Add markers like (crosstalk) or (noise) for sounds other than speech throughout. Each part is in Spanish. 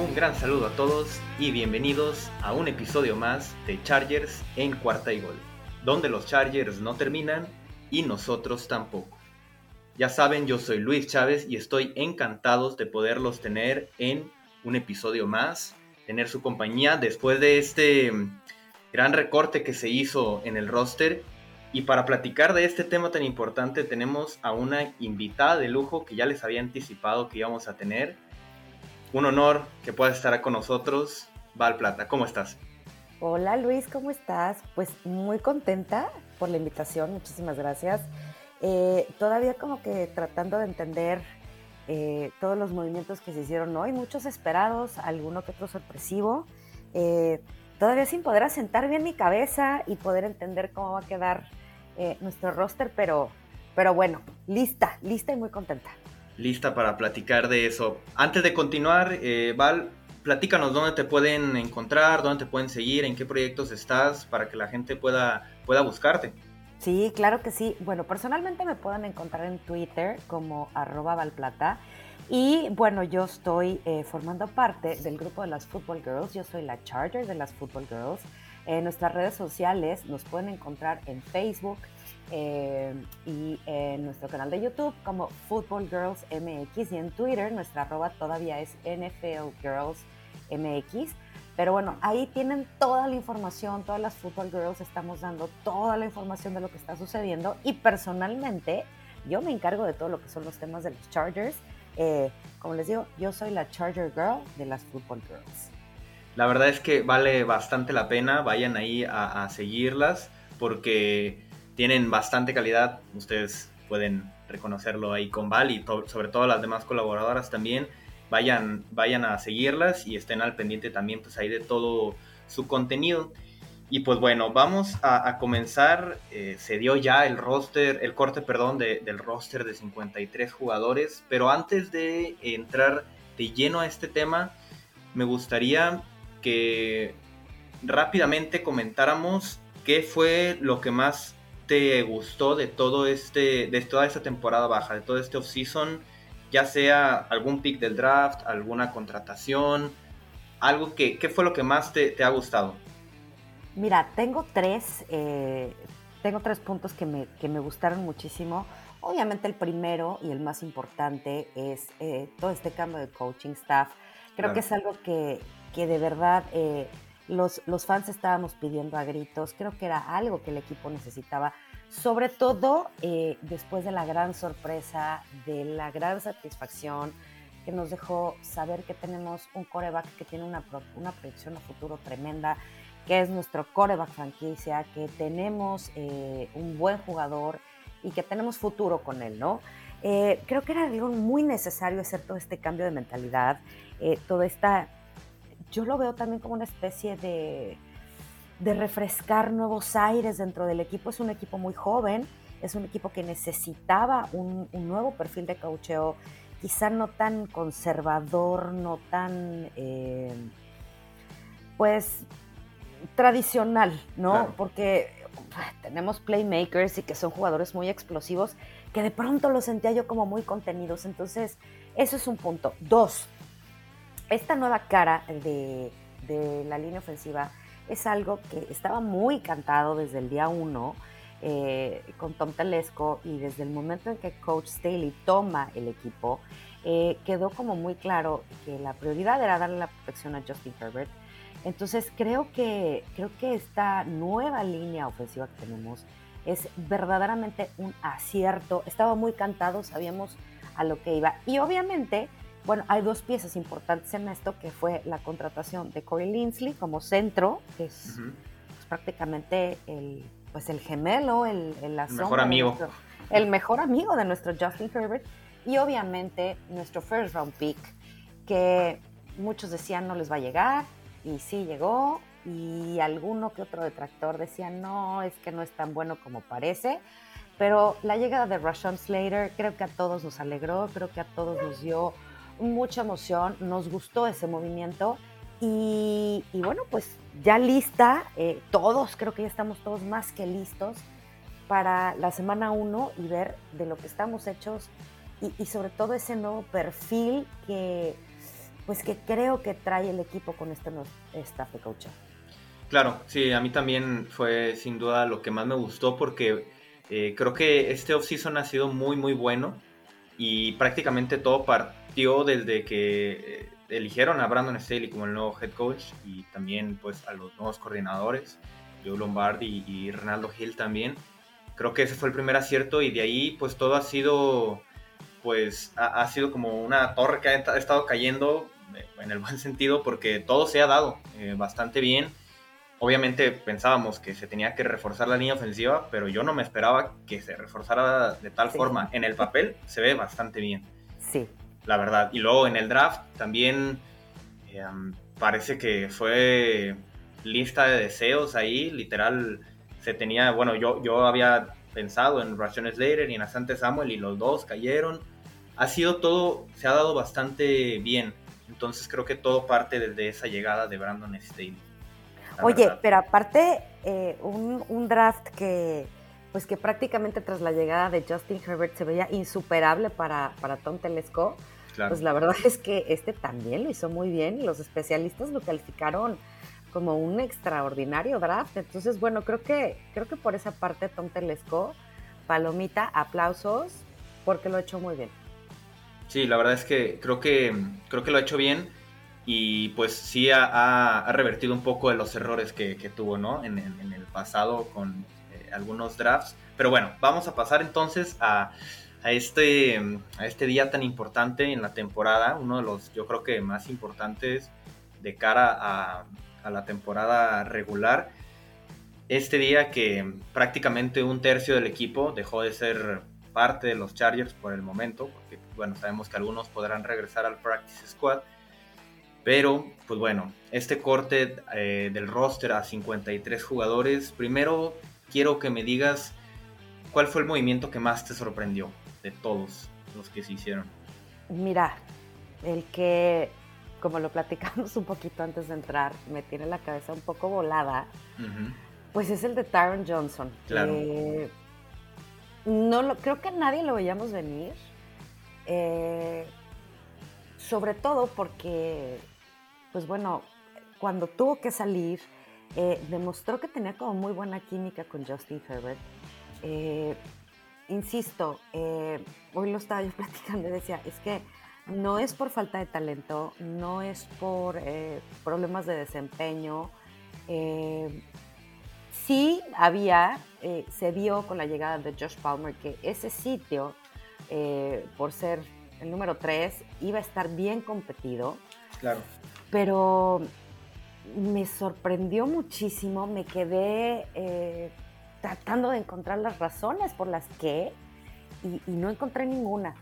Un gran saludo a todos y bienvenidos a un episodio más de Chargers en cuarta y gol, donde los Chargers no terminan y nosotros tampoco. Ya saben, yo soy Luis Chávez y estoy encantado de poderlos tener en un episodio más, tener su compañía después de este mm, gran recorte que se hizo en el roster. Y para platicar de este tema tan importante tenemos a una invitada de lujo que ya les había anticipado que íbamos a tener un honor que puedas estar con nosotros. Val Plata, ¿cómo estás? Hola Luis, ¿cómo estás? Pues muy contenta por la invitación, muchísimas gracias. Eh, todavía como que tratando de entender eh, todos los movimientos que se hicieron hoy, muchos esperados, alguno que otro sorpresivo. Eh, todavía sin poder asentar bien mi cabeza y poder entender cómo va a quedar nuestro roster, pero, pero bueno, lista, lista y muy contenta lista para platicar de eso. Antes de continuar, eh, Val, platícanos dónde te pueden encontrar, dónde te pueden seguir, en qué proyectos estás, para que la gente pueda, pueda buscarte. Sí, claro que sí. Bueno, personalmente me pueden encontrar en Twitter como arroba valplata. Y bueno, yo estoy eh, formando parte del grupo de las Football Girls. Yo soy la Charger de las Football Girls. En nuestras redes sociales nos pueden encontrar en Facebook, eh, y en nuestro canal de YouTube como Football Girls MX y en Twitter nuestra arroba todavía es NFL Girls MX. Pero bueno, ahí tienen toda la información, todas las Football Girls estamos dando toda la información de lo que está sucediendo y personalmente yo me encargo de todo lo que son los temas de los Chargers. Eh, como les digo, yo soy la Charger Girl de las Football Girls. La verdad es que vale bastante la pena, vayan ahí a, a seguirlas porque tienen bastante calidad, ustedes pueden reconocerlo ahí con Val y sobre todo las demás colaboradoras también, vayan, vayan a seguirlas y estén al pendiente también pues ahí de todo su contenido. Y pues bueno, vamos a, comenzar. Eh, se dio ya el roster, el corte, perdón, del roster de 53 jugadores. Pero antes de entrar de lleno a este tema, me gustaría que rápidamente comentáramos qué fue lo que más te gustó de todo este, de toda esta temporada baja, de todo este offseason, ya sea algún pick del draft, alguna contratación, algo que, ¿qué fue lo que más te, ha gustado? Mira, tengo tres, eh, tengo tres puntos que me, que me, gustaron muchísimo. Obviamente el primero y el más importante es eh, todo este cambio de coaching staff. Creo que es algo que, que de verdad eh, los, los fans estábamos pidiendo a gritos, creo que era algo que el equipo necesitaba, sobre todo eh, después de la gran sorpresa, de la gran satisfacción que nos dejó saber que tenemos un coreback que tiene una, una proyección a futuro tremenda, que es nuestro coreback franquicia, que tenemos eh, un buen jugador y que tenemos futuro con él, ¿no? Eh, creo que era algo muy necesario hacer todo este cambio de mentalidad, toda esta yo lo veo también como una especie de, refrescar nuevos aires dentro del equipo. Es un equipo muy joven, es un equipo que necesitaba un, nuevo perfil de coacheo, quizá no tan conservador, no tan, eh, pues, tradicional, ¿no? Porque tenemos playmakers y que son jugadores muy explosivos, que de pronto los sentía yo como muy contenidos. Entonces, eso es un punto. Dos, esta nueva cara de, la línea ofensiva es algo que estaba muy cantado desde el día uno eh, con Tom Telesco y desde el momento en que Coach Staley toma el equipo, eh, quedó como muy claro que la prioridad era darle la protección a Justin Herbert. Entonces creo que, creo que esta nueva línea ofensiva que tenemos es verdaderamente un acierto. Estaba muy cantado, sabíamos a lo que iba. Y obviamente bueno, hay dos piezas importantes en esto, que fue la contratación de Corey Linsley como centro, que es pues, prácticamente el, pues el gemelo, el, el mejor amigo. el mejor amigo de nuestro Justin Herbert, y obviamente nuestro first round pick, que muchos decían no les va a llegar, y sí llegó, y alguno que otro detractor decía no, es que no es tan bueno como parece. Pero la llegada de Rashawn Slater creo que a todos nos alegró, creo que a todos nos dio mucha emoción, nos gustó ese movimiento y, bueno, pues ya lista, eh, todos, creo que ya estamos todos más que listos para la semana 1 y ver de lo que estamos hechos y, sobre todo ese nuevo perfil que pues que creo que trae el equipo con este nuevo staff de coach. Claro, sí, a mí también fue sin duda lo que más me gustó porque eh, creo que este offseason ha sido muy, muy bueno y prácticamente todo desde que eh, eligieron a Brandon Staley como el nuevo head coach y también pues a los nuevos coordinadores, Joe Lombardi y, y Ronaldo Hill también. Creo que ese fue el primer acierto y de ahí pues todo ha sido pues ha, sido como una torre que ha, estado cayendo eh, en el (laughs) buen sentido porque todo se ha dado eh, bastante bien. Obviamente pensábamos que se tenía que reforzar la línea ofensiva, pero yo no me esperaba que se reforzara de tal forma. En el papel se ve bastante bien. Sí. La verdad. Y luego en el draft también eh, parece que fue lista de deseos ahí, literal. Se tenía, bueno, yo, yo había pensado en Ration Slater y en Asante Samuel y los dos cayeron. Ha sido todo, se ha dado bastante bien. Entonces creo que todo parte desde esa llegada de Brandon Staley. Oye, pero aparte, eh, un, draft que, pues que prácticamente tras la llegada de Justin Herbert se veía insuperable para, para Tom Telesco. Pues la verdad es que este también lo hizo muy bien y los especialistas lo calificaron como un extraordinario draft. Entonces, bueno, creo que, creo que por esa parte Tom Telesco, palomita, aplausos, porque lo ha hecho muy bien. Sí, la verdad es que creo que, creo que lo ha hecho bien y pues sí ha, revertido un poco de los errores que, tuvo, ¿no? En, el pasado con eh, algunos drafts. Pero bueno, vamos a pasar entonces a, a, este, a este día tan importante en la temporada, uno de los yo creo que más importantes de cara a, a la temporada regular. Este día que prácticamente un tercio del equipo dejó de ser parte de los Chargers por el momento, porque bueno, sabemos que algunos podrán regresar al practice squad, pero pues bueno, este corte eh, del roster a 53 jugadores, primero quiero que me digas cuál fue el movimiento que más te sorprendió de todos los que se hicieron. Mira, el que como lo platicamos (laughs) un poquito antes de entrar, me tiene la cabeza un poco volada, pues es el de Tyron Johnson. Claro. no lo, creo que nadie lo veíamos venir. Eh, sobre todo porque, pues bueno, cuando tuvo que salir, eh, demostró que tenía como muy buena química con Justin Herbert. Eh, insisto, hoy lo estaba yo (laughs) platicando y decía, es que no es por falta de talento, no es por eh, problemas de desempeño. Eh, sí había, eh, se vio con la llegada de Josh Palmer que ese sitio, por ser el número 3, iba a estar bien competido. Claro. Pero me sorprendió muchísimo, me quedé tratando de encontrar las razones por las que, y no encontré ninguna.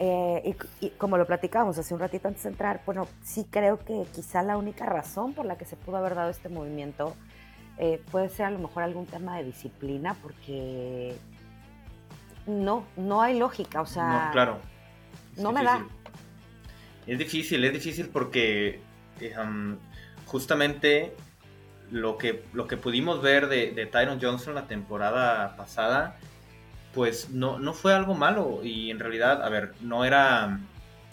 Eh, y, como lo platicábamos hace un ratito antes de entrar, bueno, sí creo que quizá la única razón por la que se pudo haber dado este movimiento eh, puede ser a lo mejor algún tema de disciplina, porque no, no hay lógica, o sea... No, claro. no me da. Es difícil, es difícil porque eh, justamente lo que, lo que pudimos ver de, de Tyron Johnson la temporada pasada pues no, no fue algo malo. Y en realidad, a ver, no era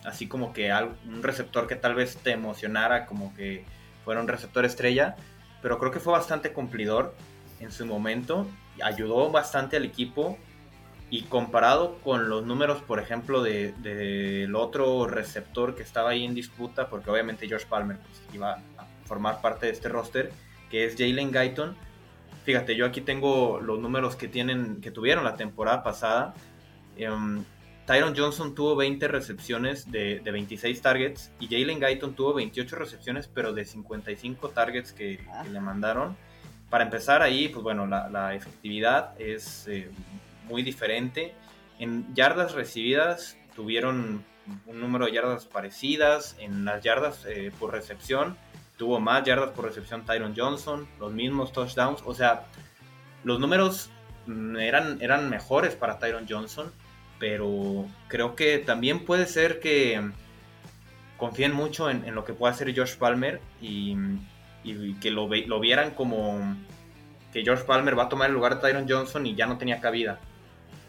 así como que un receptor que tal vez te emocionara como que fuera un receptor estrella, pero creo que fue bastante cumplidor en su momento, ayudó bastante al equipo y comparado con los números, por ejemplo, del de, otro receptor que estaba ahí en disputa, porque obviamente George Palmer pues, iba a formar parte de este roster, que es Jalen Guyton, Fíjate, yo aquí tengo los números que tienen, que tuvieron la temporada pasada. Um, Tyron Johnson tuvo 20 recepciones de, 26 targets y Jalen Guyton tuvo 28 recepciones, pero de 55 targets que, le mandaron. Para empezar ahí, pues bueno, la, efectividad es eh, muy diferente. En yardas recibidas tuvieron un número de yardas parecidas, en las yardas eh, por recepción tuvo más yardas por recepción Tyron Johnson, los mismos touchdowns, o sea, los números mm, eran, eran mejores para Tyron Johnson, pero creo que también puede ser que confíen mucho en, lo que pueda hacer Josh Palmer y, que lo, lo, vieran como que George Palmer va a tomar el lugar de Tyron Johnson y ya no tenía cabida.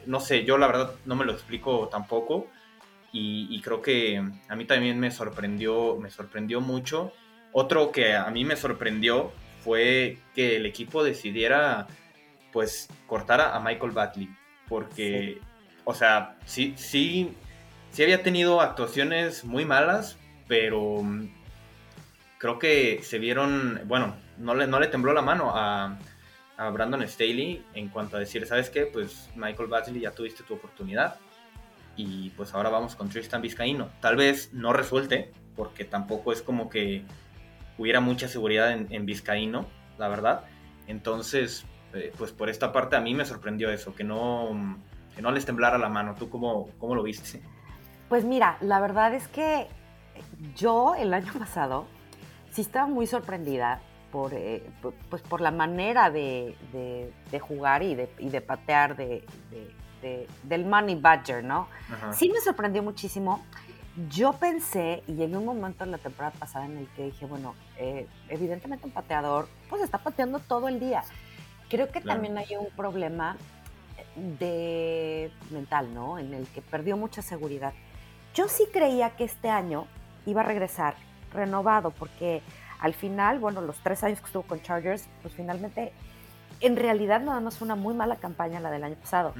No sé, yo la verdad no me lo explico tampoco, y, creo que a mí también me sorprendió, me sorprendió mucho. Otro que a mí me sorprendió fue que el equipo decidiera pues cortar a, Michael Batley, porque, o sea, sí, sí, sí había tenido actuaciones muy malas, pero mm, creo que se vieron, bueno, no le, no le tembló la mano a, a Brandon Staley en cuanto a decir, ¿sabes qué? Pues Michael Batley ya tuviste tu oportunidad y pues ahora vamos con Tristan Vizcaíno. Tal vez no resuelte, porque tampoco es como que hubiera mucha seguridad en, Vizcaíno, la verdad. Entonces, eh, pues por esta parte a mí me sorprendió eso, que no, que no les temblara la mano. ¿Tú cómo, cómo lo viste? Pues mira, la verdad es que yo el año (laughs) pasado sí estaba muy sorprendida por, eh, pues por la manera de, jugar y de, y de patear de, del Money Badger, ¿no? Sí me sorprendió muchísimo. Yo pensé, y llegué un momento en la temporada pasada en el que dije, bueno, eh, evidentemente un pateador, pues está pateando todo el día. Creo que también hay un problema de mental, ¿no? En el que perdió mucha seguridad. Yo sí creía que este año iba a regresar renovado, porque al final, bueno, los tres años que estuvo con Chargers, pues finalmente, en realidad nada más fue una muy mala campaña la del año pasado.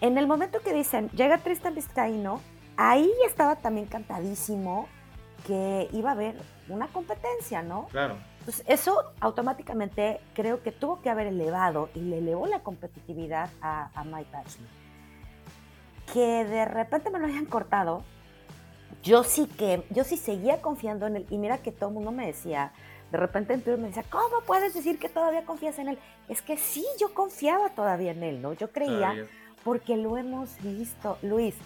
En el momento que dicen, llega Tristan Vizcaíno, ahí estaba también cantadísimo que iba a haber una competencia, ¿no? Claro. Entonces, eso automáticamente creo que tuvo que haber elevado y le elevó la competitividad a, Mike Ashley. Que de repente me lo hayan cortado, yo sí que, yo sí seguía confiando en él. Y mira que todo el mundo me decía, de repente en Twitter me decía, ¿cómo puedes decir que todavía confías en él? Es que sí, yo confiaba todavía en él, ¿no? Yo creía porque lo hemos visto. Luis,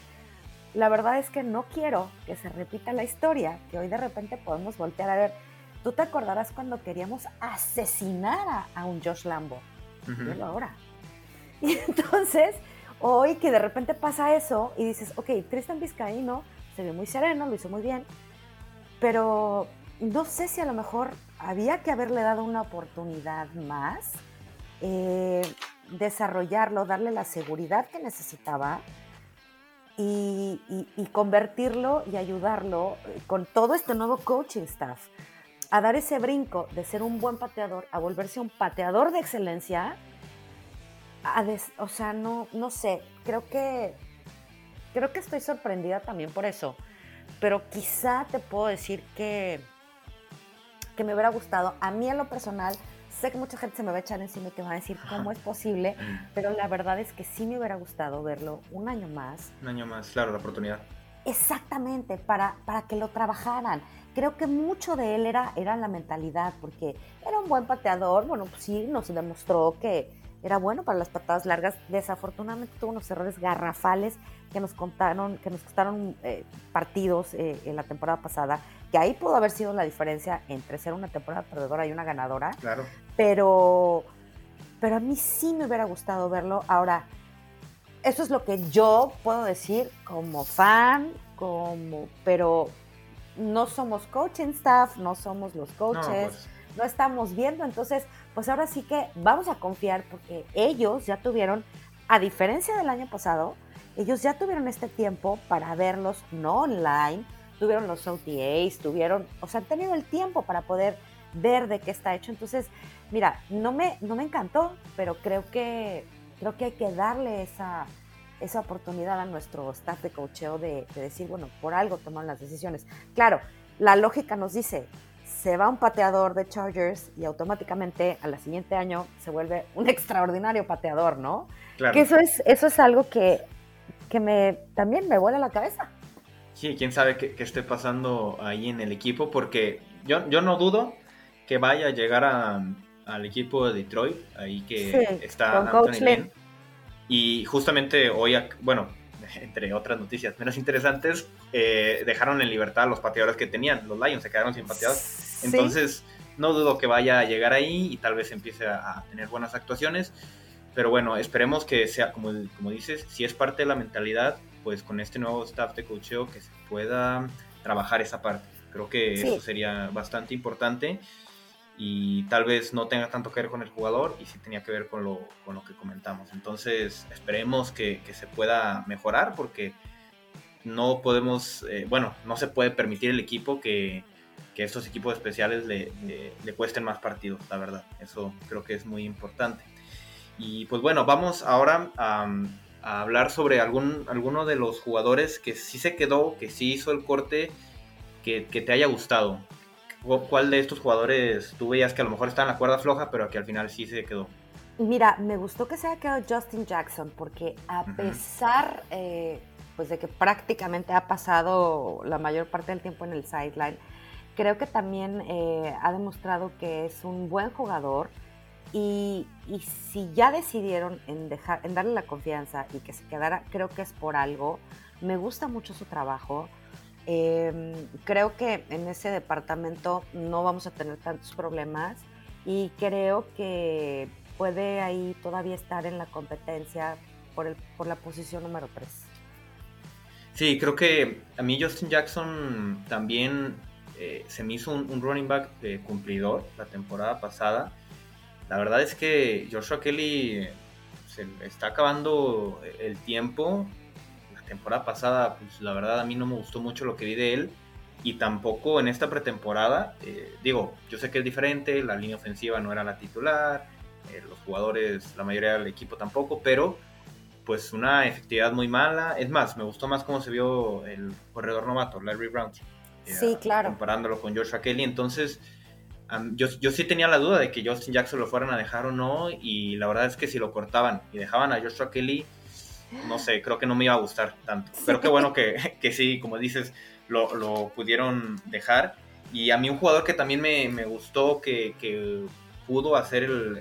la verdad es que no quiero que se repita la historia, que hoy de repente podemos voltear a ver. Tú te acordarás cuando queríamos asesinar a, un Josh Lambo. Uh ahora. (laughs) Y entonces, hoy que de repente pasa eso y dices, ok, Tristan Vizcaíno se ve muy sereno, lo hizo muy bien, pero no sé si a lo mejor había que haberle dado una oportunidad más. Eh, desarrollarlo, darle la seguridad que necesitaba y, convertirlo y ayudarlo eh, con todo este nuevo coaching staff a dar ese brinco de ser un buen pateador a volverse un pateador de excelencia. o sea, no, no sé, creo que, creo que estoy sorprendida también por eso, pero quizá te puedo decir que, que me hubiera gustado, a mí en lo personal, Sé que mucha gente se me va a echar encima y que va a decir cómo es posible, pero la verdad es que sí me hubiera gustado verlo un año más. Un año más, claro, la oportunidad. Exactamente, para, para que lo trabajaran. Creo que mucho de él era, era la mentalidad, porque era un buen pateador, bueno, pues sí, nos demostró que era bueno para las patadas largas. Desafortunadamente tuvo unos errores garrafales que nos contaron, que nos costaron eh, partidos eh, en la temporada pasada que ahí pudo haber sido la diferencia entre ser una temporada perdedora y una ganadora. Claro. Pero, pero a mí sí me hubiera gustado verlo. Ahora, eso es lo que yo puedo decir como fan, como, pero no somos coaching staff, no somos los coaches, no, pues. no estamos viendo. Entonces, pues ahora sí que vamos a confiar porque ellos ya tuvieron, a diferencia del año pasado, ellos ya tuvieron este tiempo para verlos no online, tuvieron los OTAs, tuvieron, o sea, han tenido el tiempo para poder ver de qué está hecho. Entonces, mira, no me, no me encantó, pero creo que, creo que hay que darle esa, esa oportunidad a nuestro staff de cocheo de, decir, bueno, por algo toman las decisiones. Claro, la lógica nos dice, se va un pateador de Chargers y automáticamente al siguiente año se vuelve un (laughs) extraordinario pateador, ¿no? Claro. Que eso es, eso es algo que, que me, también me vuela la cabeza. Sí, quién sabe qué, esté pasando ahí en el equipo, porque yo, yo no dudo que vaya a llegar al equipo de Detroit, ahí que está Anthony Y justamente hoy, bueno, (laughs) entre otras noticias menos interesantes, eh, dejaron en libertad a los pateadores que tenían. Los Lions se quedaron sin pateadores. Entonces, no dudo que vaya a llegar ahí y tal vez empiece a, tener buenas actuaciones. Pero bueno, esperemos que sea, como, como dices, si es parte de la mentalidad, pues con este nuevo staff de coacheo que se pueda trabajar esa parte. Creo que eso sería bastante importante y tal vez no tenga tanto que ver con el jugador y sí tenía que ver con lo, con lo que comentamos. Entonces esperemos que, que, se pueda mejorar porque no podemos, eh, bueno, no se puede permitir el equipo que, que estos equipos especiales le, le, cuesten más partidos, la verdad. Eso creo que es muy importante. Y pues bueno, vamos ahora a, a hablar sobre algún, alguno de los jugadores que sí se quedó, que sí hizo el corte, que, que te haya gustado. ¿Cuál de estos jugadores tú veías que a lo mejor está en la cuerda floja, pero que al final sí se quedó? Mira, me gustó que se haya quedado Justin Jackson, porque a pesar eh, pues de que prácticamente ha pasado la mayor parte del tiempo en el sideline, creo que también eh, ha demostrado que es un buen jugador. Y, si ya decidieron en, dejar, en darle la confianza y que se quedara, creo que es por algo. Me gusta mucho su trabajo. Em, creo que en ese departamento no vamos a tener tantos problemas y creo que puede ahí todavía estar en la competencia por, el, por la posición número 3. Sí, creo que a mí Justin Jackson también eh, se me hizo un, running back de cumplidor la temporada pasada. La verdad es que Joshua Kelly se está acabando el tiempo temporada pasada, pues la verdad a mí no me gustó mucho lo que vi de él. Y tampoco en esta pretemporada, eh, digo, yo sé que es diferente, la línea ofensiva no era la titular, eh, los jugadores, la mayoría del equipo tampoco, pero pues una efectividad muy mala. Es más, me gustó más cómo se vio el corredor novato, Larry Brown. Eh, sí, claro. Comparándolo con Joshua Kelly. Entonces, yo, yo, sí tenía la duda de que Justin Jackson lo fueran a dejar o no. Y la verdad es que si lo cortaban y dejaban a Joshua Kelly, no sé, creo que no me iba a gustar tanto. Pero qué bueno que, (laughs) que sí, como dices, lo, lo, pudieron dejar. Y a mí un jugador que también me, me gustó, que, que, pudo hacer el,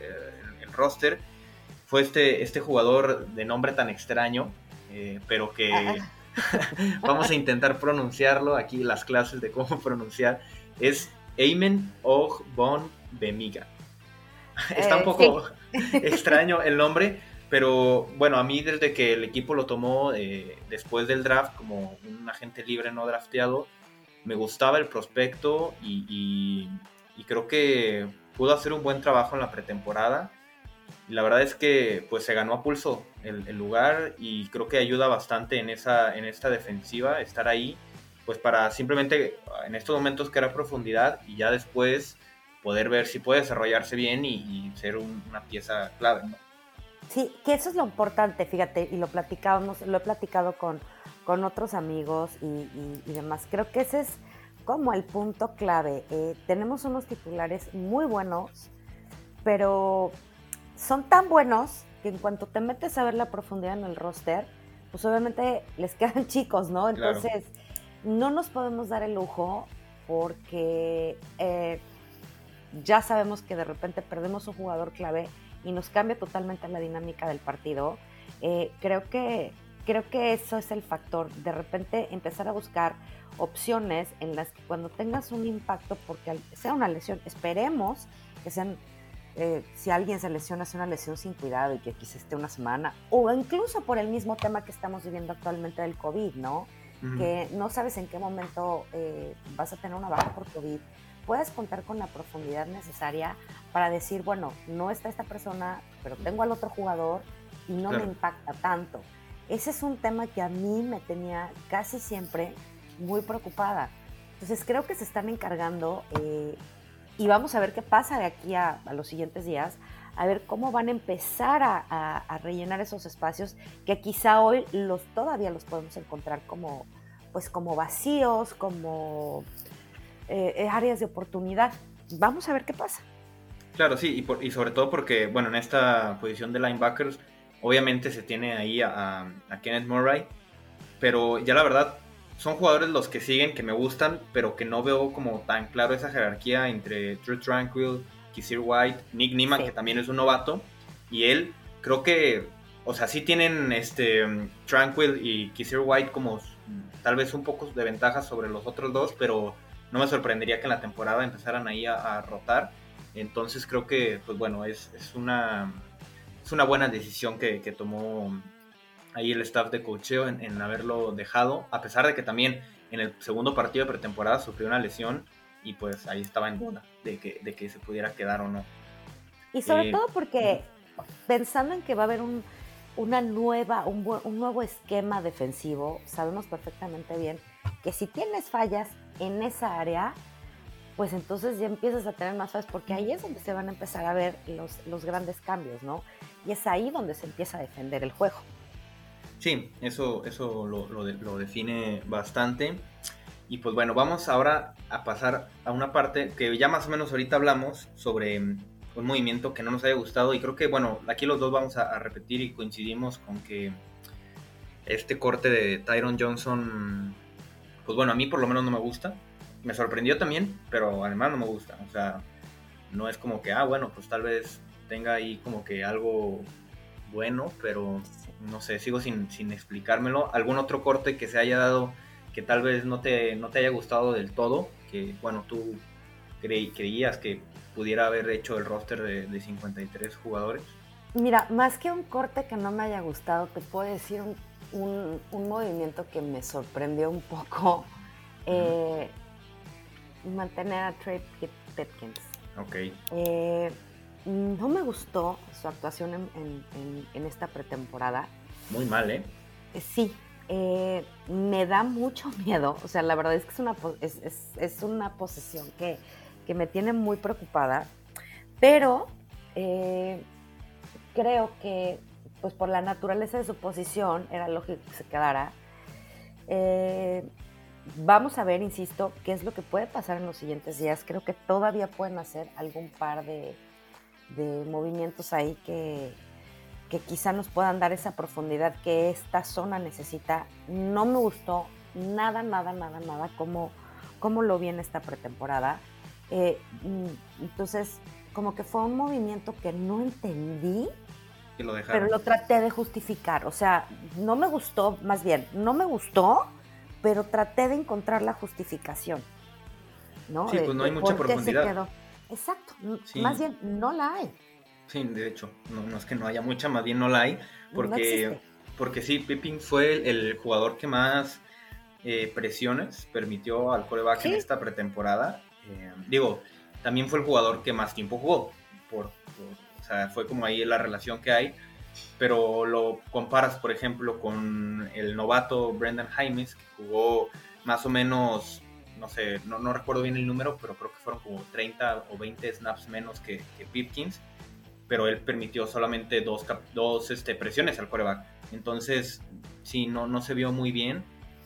el, roster, fue este, este jugador de nombre tan extraño, eh, pero que (laughs) (laughs) vamos a intentar pronunciarlo aquí, las clases de cómo pronunciar, es Aymen Bon Bemiga. (laughs) Está un eh, poco (laughs) extraño el nombre, pero bueno, a mí desde que el equipo lo tomó eh, después del draft como un agente libre no drafteado, me gustaba el prospecto y, creo que pudo hacer un buen trabajo en la pretemporada. Y la verdad es que pues se ganó a pulso el, lugar y creo que ayuda bastante en, esa, en esta defensiva estar ahí, pues para simplemente en estos momentos crear profundidad y ya después poder ver si puede desarrollarse bien y, ser una pieza clave. ¿no? Sí, que eso es lo importante, fíjate, y lo platicábamos, lo he platicado con, con otros amigos y, demás. Creo que ese es como el punto clave. Eh, tenemos unos titulares muy buenos, pero son tan buenos que en cuanto te metes a ver la profundidad en el roster, pues obviamente les (laughs) quedan chicos, ¿no? Entonces, no nos podemos dar el lujo porque eh, ya sabemos que de repente perdemos un jugador clave y nos cambia totalmente la dinámica del partido. Eh, creo, que, creo que eso es el factor, de repente empezar a buscar opciones en las que cuando tengas un impacto, porque sea una lesión, esperemos que sean, eh, si alguien se lesiona, sea una lesión sin cuidado y que quizás esté una semana, o incluso por el mismo tema que estamos viviendo actualmente del COVID, ¿no? Que no sabes en qué momento eh, vas a tener una baja por COVID puedes contar con la profundidad necesaria para decir, bueno, no está esta persona, pero tengo al otro jugador y no me impacta tanto. Ese es un tema que a mí me tenía casi siempre muy preocupada. Entonces creo que se están encargando eh, y vamos a ver qué pasa de aquí a, los siguientes días, a ver cómo van a empezar a, rellenar esos espacios que quizá hoy los todavía los podemos encontrar como pues como vacíos, como eh, áreas de oportunidad. Vamos a ver qué pasa. Claro, sí, y, sobre todo porque, bueno, en esta posición de linebackers, obviamente se tiene ahí a, Kenneth Murray, pero ya la verdad, son jugadores los que siguen, que me gustan, pero que no veo como tan claro esa jerarquía entre Drew Tranquil, Kisir White, Nick Niemann, que también es un novato, y él, creo que, o sea, sí tienen este Tranquil y Kisir White como tal vez un poco de ventaja sobre los otros dos, pero no me sorprendería que en la temporada empezaran ahí a, rotar. Entonces creo que, pues bueno, es, es, una, es una buena decisión que, que tomó ahí el staff de cocheo en, haberlo dejado, a pesar de que también en el segundo partido de pretemporada sufrió una lesión y pues ahí estaba en duda de que, de que se pudiera quedar o no. Y sobre eh, todo porque pensando en que va a haber un, una nueva, un, un, nuevo esquema defensivo, sabemos perfectamente bien que si tienes fallas en esa área, pues entonces ya empiezas a tener más fallas, porque ahí es donde se van a empezar a ver los, los grandes cambios, ¿no? Y es ahí donde se empieza a defender el juego. Sí, eso, eso lo, lo, lo define bastante. Y pues bueno, vamos ahora a pasar a una parte que ya más o menos ahorita hablamos sobre un movimiento que no nos haya gustado y creo que, bueno, aquí los dos vamos a, repetir y coincidimos con que este corte de Tyron Johnson, pues bueno, a mí por lo menos no me gusta. Me sorprendió también, pero además no me gusta. O sea, no es como que, ah, bueno, pues tal vez tenga ahí como que algo bueno, pero no sé, sigo sin, sin explicármelo. ¿Algún otro corte que se haya dado que tal vez no te, no te haya gustado del todo? Que, bueno, tú creías que pudiera haber hecho el roster de, 53 jugadores? Mira, más que un corte que no me haya gustado, te puedo decir un, movimiento que me sorprendió un poco. Eh, mantener a Trey Pitkins. Ok. Eh, no me gustó su actuación en, esta pretemporada. Muy mal, ¿eh? Eh me da mucho (laughs) miedo. O sea, la verdad es que es una, es, es una posesión que que me tiene muy preocupada, pero eh, creo que pues por la naturaleza de su posición era lógico que se quedara. Eh, vamos a ver, insisto, qué es lo que puede pasar en los siguientes días. Creo que todavía pueden hacer algún par de, movimientos ahí que, que quizá nos puedan dar esa profundidad que esta zona necesita. No me gustó nada, nada, nada, nada como, como lo vi en esta pretemporada. Eh, mm, entonces, como que fue un movimiento que no entendí, pero lo traté de justificar. O sea, no me gustó, más bien, no me gustó, pero traté de encontrar la justificación. ¿no? Sí, pues no hay mucha profundidad. Exacto, más bien no la hay. Sí, de hecho, no, es que no haya mucha, más bien no la hay, porque, porque sí, Pippin fue el, jugador que más eh, presiones permitió al coreback en esta pretemporada eh, digo, también fue el jugador que más tiempo jugó. Por, o sea, fue como ahí la relación que hay. Pero lo comparas, por ejemplo, con el novato Brendan Jaimes, que jugó más o menos, no sé, no, no, recuerdo bien el número, pero creo que fueron como 30 o 20 snaps menos que, que Pipkins. Pero él permitió solamente dos, dos este, presiones al coreback. Entonces, sí, no, no se vio muy bien.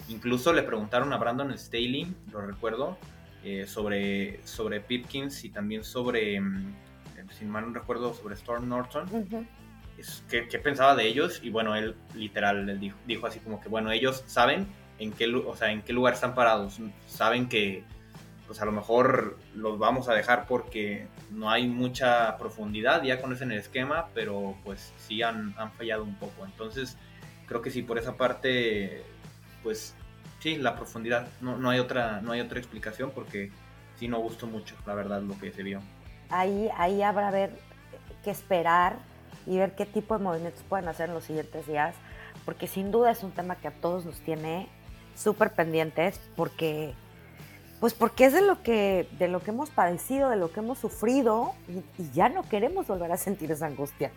Incluso le preguntaron a Brandon Staley, lo recuerdo, eh, sobre, sobre Pipkins y también sobre, eh, si mal no recuerdo, sobre Storm Norton. ¿qué, pensaba de ellos? Y bueno, él literal dijo, dijo, así como que, bueno, ellos saben en qué, o sea, en qué lugar están parados, saben que pues a lo mejor los vamos a dejar porque no hay mucha profundidad, ya conocen el esquema, pero pues sí han, han fallado un poco. Entonces, creo que sí, por esa parte, pues sí, la profundidad. No, no, hay otra, no hay otra explicación porque sí no gustó mucho, la verdad, lo que se vio. Ahí, ahí habrá ver que esperar y ver qué tipo de movimientos pueden hacer en los siguientes días, porque sin duda es un tema que a todos nos tiene súper pendientes, porque pues porque es de lo que de lo que hemos padecido, de lo que hemos sufrido y ya no queremos volver a sentir esa angustia.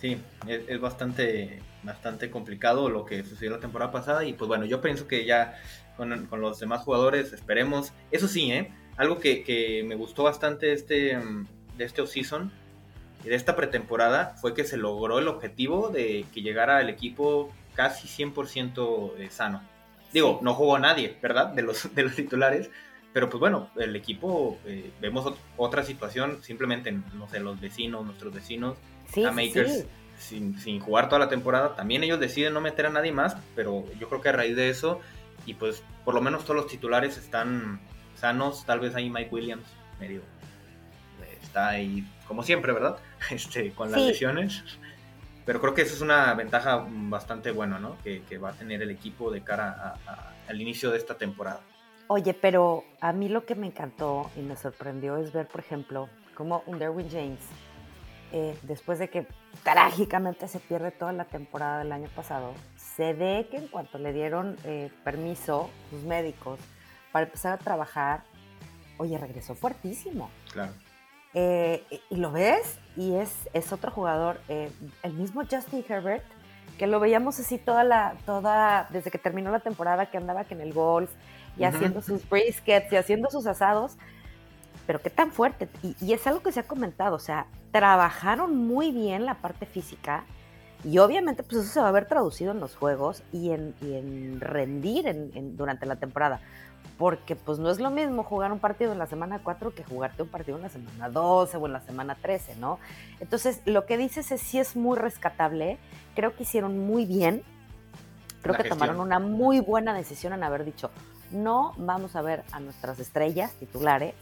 Sí, es, bastante, bastante complicado lo que sucedió la temporada pasada y pues bueno, yo pienso que ya con, los demás jugadores esperemos. Eso sí, ¿eh? algo que, me gustó bastante este, de este off-season y de esta pretemporada fue que se logró el objetivo de que llegara el equipo casi 100% eh, sano. Digo, no jugó nadie, ¿verdad? De los, (laughs) de los titulares, pero pues bueno, el equipo, eh, vemos otra situación, simplemente, no sé, los vecinos, nuestros vecinos, a Makers sin, sin, jugar toda la temporada. También ellos deciden no meter a nadie más, pero yo creo que a raíz de eso, y pues por lo menos todos los titulares están sanos, tal vez ahí Mike Williams medio está ahí como siempre, ¿verdad? (laughs) Este, con las lesiones. Pero creo que esa es una ventaja bastante buena, ¿no? Que, va a tener el equipo de cara al inicio de esta temporada. Oye, pero a mí lo que me encantó y me sorprendió es ver, por ejemplo, cómo un Derwin James eh, después de que trágicamente se pierde toda la temporada del año pasado, se ve que en cuanto le dieron eh, permiso sus médicos para empezar a trabajar, oye, regresó fuertísimo. Claro. Eh, y lo ves y es, es otro jugador, eh, el mismo Justin Herbert, que lo veíamos así toda la, toda, desde que terminó la temporada, que andaba que en el golf y haciendo sus briskets y haciendo sus asados, pero qué tan fuerte. Y, y, es algo que se ha comentado, o sea, trabajaron muy bien la parte física y obviamente pues eso se va a ver traducido en los juegos y en, y en rendir en, durante la temporada. Porque pues no es lo mismo jugar un partido en la semana 4 que jugarte un partido en la semana 12 o en la semana 13, ¿no? Entonces, lo que dices es sí es muy rescatable. Creo que hicieron muy bien. Creo que tomaron una muy buena decisión en haber dicho, no vamos a ver a nuestras estrellas titulares,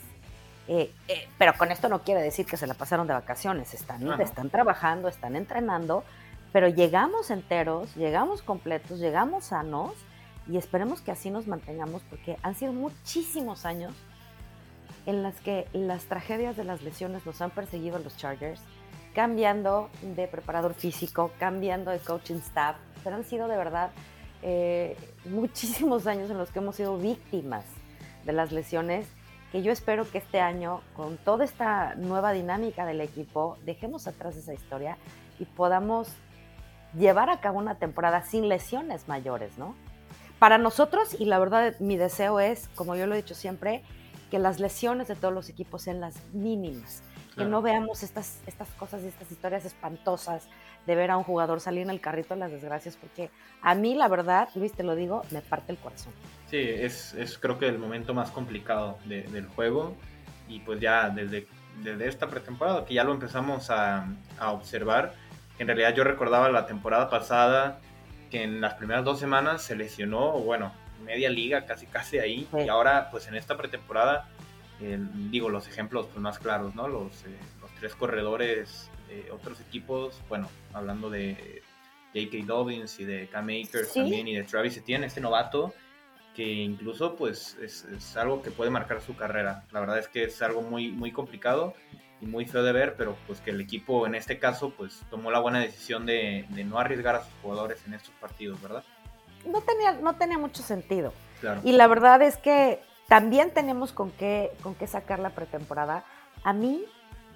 eh, eh, pero con esto no quiere decir que se la pasaron de vacaciones, están, están trabajando, están entrenando, pero llegamos enteros, llegamos completos, llegamos sanos y esperemos que así nos mantengamos porque han sido muchísimos años en las que las tragedias de las lesiones nos han perseguido los Chargers, cambiando de preparador físico, cambiando de coaching staff, pero han sido de verdad eh, muchísimos años en los que hemos sido víctimas de las lesiones, que yo espero que este año, con toda esta nueva dinámica del equipo, dejemos atrás esa historia y podamos llevar a cabo una temporada sin lesiones mayores, ¿no? Para nosotros, y la verdad mi deseo es, como yo lo he dicho siempre, que las lesiones de todos los equipos sean las mínimas, que no veamos estas, estas cosas y estas historias espantosas de ver a un jugador salir en el carrito de las desgracias, porque a mí, la verdad, Luis, te lo digo, me parte el corazón. Sí, es, es creo que el momento más complicado del juego y pues ya desde, desde esta pretemporada que ya lo empezamos a, a, observar, en realidad yo recordaba la temporada pasada que en las primeras dos semanas se lesionó, bueno, media liga casi casi ahí, y ahora pues en esta pretemporada, digo los ejemplos pues, más claros, ¿no? Los, eh, los tres corredores otros equipos, bueno, hablando de J.K. Dobbins y de Cam Akers también y de Travis Etienne, este novato que incluso pues es, es, algo que puede marcar su carrera. La verdad es que es algo muy, muy complicado y muy feo de ver, pero pues que el equipo en este caso pues tomó la buena decisión de, de no arriesgar a sus jugadores en estos partidos, ¿verdad? No tenía, no tenía mucho sentido. Y la verdad es que también tenemos con qué, con qué sacar la pretemporada. A mí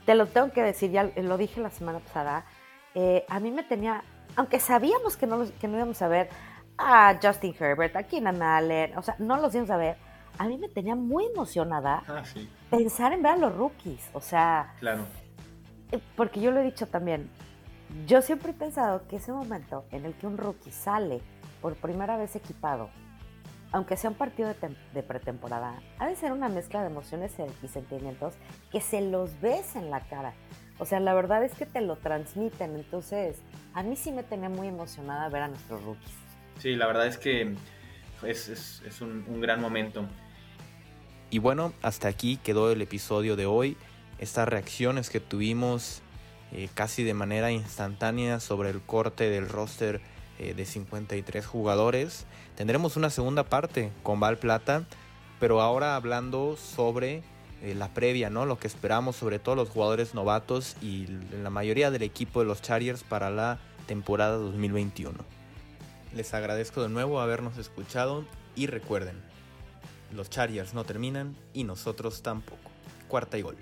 te lo tengo que decir, ya lo dije la semana pasada, eh, a mí me tenía, aunque sabíamos que no, que no íbamos a ver a Justin Herbert, a Keenan Allen, o sea, no los íbamos a ver, a mí me tenía muy emocionada ah, pensar en ver a los rookies, o sea, claro. Eh, porque yo lo he dicho también, yo siempre he pensado que ese momento en el que un rookie sale por primera vez equipado aunque sea un partido de, pretemporada, ha de ser una mezcla de emociones y sentimientos que se los ves en la cara. O sea, la verdad es que te lo transmiten. Entonces, a mí sí me tenía muy emocionada ver a nuestros rookies. Sí, la verdad es que es, un, gran momento. Y bueno, hasta aquí quedó el episodio de hoy. Estas reacciones que tuvimos eh, casi de manera instantánea sobre el corte del roster eh, de 53 jugadores. Tendremos una segunda parte con Val Plata, pero ahora hablando sobre eh, la previa, ¿no? Lo que esperamos sobre todo los jugadores novatos y la mayoría del equipo de los Chargers para la temporada 2021. Les agradezco de nuevo habernos escuchado y recuerden, los Chargers no terminan y nosotros tampoco. Cuarta y gol.